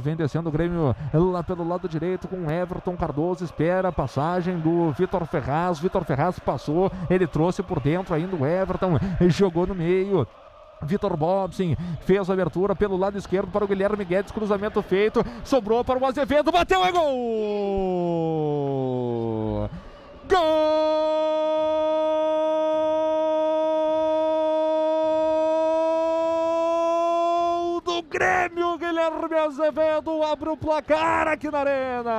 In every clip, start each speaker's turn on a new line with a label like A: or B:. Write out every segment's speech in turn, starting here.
A: vem descendo o Grêmio lá pelo lado direito com Everton Cardoso, espera a passagem do Vitor Ferraz, Vitor Ferraz passou, ele trouxe por dentro ainda o Everton, jogou no meio, Vitor Bobson fez a abertura pelo lado esquerdo para o Guilherme Guedes, cruzamento feito, sobrou para o Azevedo, bateu, é gol! Gol Grêmio, Guilherme Azevedo abre o placar aqui na Arena.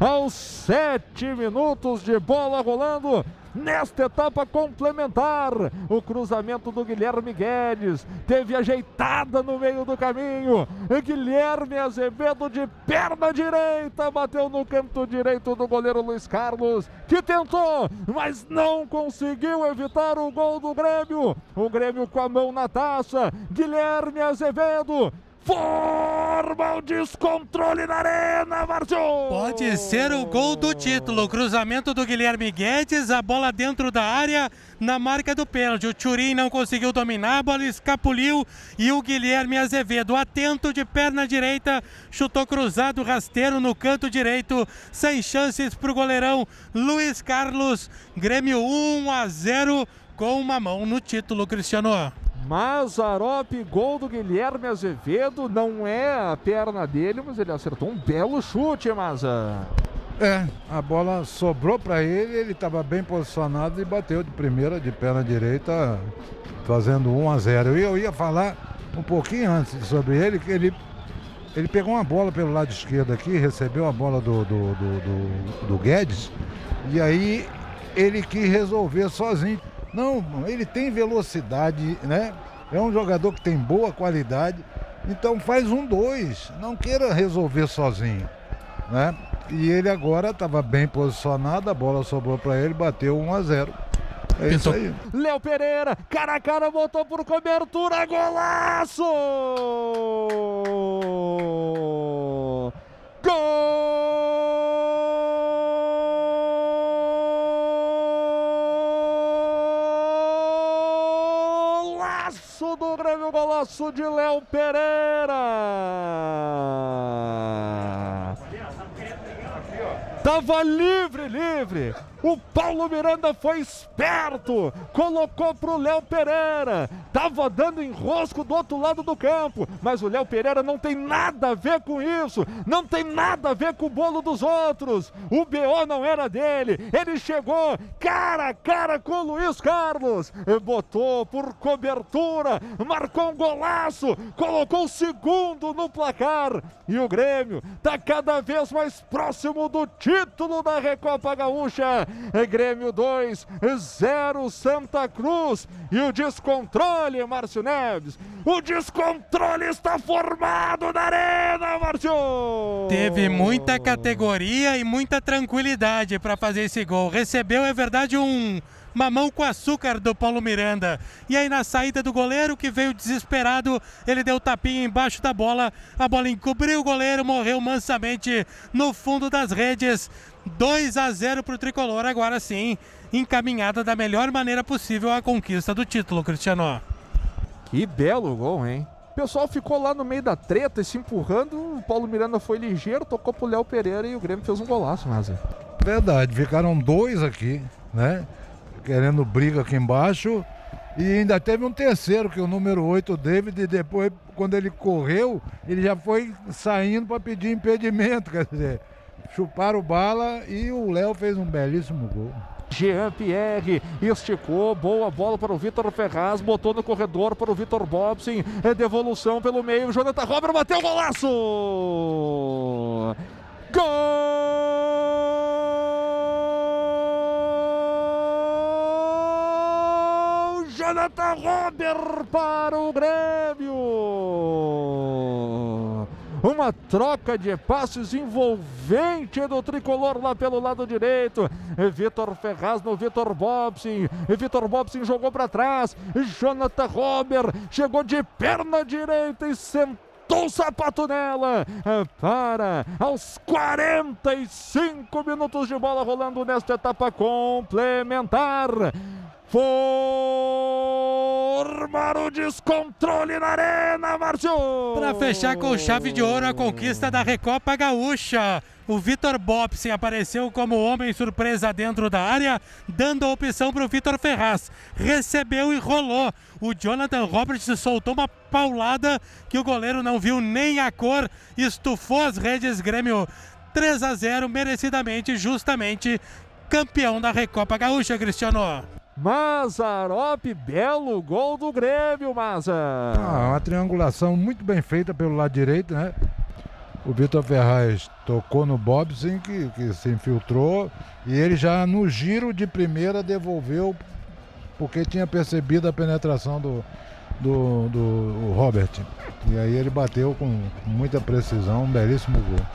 A: Aos sete minutos de bola rolando, nesta etapa complementar. O cruzamento do Guilherme Guedes teve ajeitada no meio do caminho. Guilherme Azevedo de perna direita bateu no canto direito do goleiro Luiz Carlos, que tentou, mas não conseguiu evitar o gol do Grêmio. O Grêmio com a mão na taça. Guilherme Azevedo forma o descontrole na arena, Márcio!
B: Pode ser o gol do título. Cruzamento do Guilherme Guedes, a bola dentro da área, na marca do pênalti. O Turim não conseguiu dominar, a bola escapuliu e o Guilherme Azevedo, atento de perna direita, chutou cruzado, rasteiro no canto direito, sem chances para o goleirão Luiz Carlos. Grêmio 1 a 0 com uma mão no título, Cristiano.
A: Mazarop, gol do Guilherme Azevedo. Não é a perna dele, mas ele acertou um belo chute, Maza.
C: É, a bola sobrou para ele, ele estava bem posicionado e bateu de primeira, de perna direita, fazendo 1 a 0. E eu ia falar um pouquinho antes sobre ele, que ele, ele pegou uma bola pelo lado esquerdo aqui, recebeu a bola do, do, do, do, do Guedes, e aí ele quis resolver sozinho. Não, ele tem velocidade, né? É um jogador que tem boa qualidade. Então faz um dois. Não queira resolver sozinho, né? E ele agora estava bem posicionado, a bola sobrou para ele, bateu 1 a 0. É isso aí.
A: Léo Pereira, cara a cara, botou por cobertura, golaço! Golaço do Grêmio, golaço de Léo Pereira! Tava livre, livre. O Paulo Miranda foi esperto, colocou pro Léo Pereira. Tava dando enrosco do outro lado do campo, mas o Léo Pereira não tem nada a ver com isso. Não tem nada a ver com o bolo dos outros. O BO não era dele. Ele chegou cara a cara com o Luiz Carlos. Botou por cobertura, marcou um golaço, colocou o segundo no placar. E o Grêmio tá cada vez mais próximo do título da Recopa Gaúcha. Grêmio 2, 0 Santa Cruz. E o descontrole, Márcio Neves. O descontrole está formado na arena, Márcio.
B: Teve muita categoria e muita tranquilidade para fazer esse gol. Recebeu, é verdade, um mamão com açúcar do Paulo Miranda. E aí na saída do goleiro que veio desesperado, ele deu tapinha embaixo da bola, a bola encobriu o goleiro, morreu mansamente no fundo das redes. 2 a 0 para o tricolor, agora sim, encaminhada da melhor maneira possível a conquista do título, Cristiano.
A: Que belo gol, hein? O pessoal ficou lá no meio da treta, se empurrando. O Paulo Miranda foi ligeiro, tocou pro Léo Pereira e o Grêmio fez um golaço, mas
C: Verdade, ficaram dois aqui, né? Querendo briga aqui embaixo. E ainda teve um terceiro, que é o número 8, o David, e depois, quando ele correu, ele já foi saindo para pedir impedimento, quer dizer, chuparam bala e o Léo fez um belíssimo gol.
A: Jean Pierre esticou, boa bola para o Vitor Ferraz, botou no corredor para o Vitor Bobson, é devolução pelo meio, Jonathan Robert bateu golaço! Gol! Jonathan Robert para o Grêmio! Uma troca de passes envolvente do tricolor lá pelo lado direito. Vitor Ferraz no Vitor Bobson. Vitor Bobson jogou para trás. Jonathan Robert chegou de perna direita e sentou o sapato nela. Para aos 45 minutos de bola rolando nesta etapa complementar. Formar o descontrole na arena, Márcio!
B: Para fechar com chave de ouro a conquista da Recopa Gaúcha. O Vitor Bopsin apareceu como homem surpresa dentro da área, dando a opção para o Vitor Ferraz. Recebeu e rolou. O Jonathan Roberts soltou uma paulada que o goleiro não viu nem a cor, estufou as redes Grêmio 3 a 0 merecidamente, justamente campeão da Recopa Gaúcha, Cristiano.
A: Mazarop, belo gol do Grêmio, Maza.
C: Ah, uma triangulação muito bem feita pelo lado direito, né? O Vitor Ferraz tocou no Bobson, que, que se infiltrou, e ele já no giro de primeira devolveu, porque tinha percebido a penetração do, do, do Robert. E aí ele bateu com muita precisão, um belíssimo gol.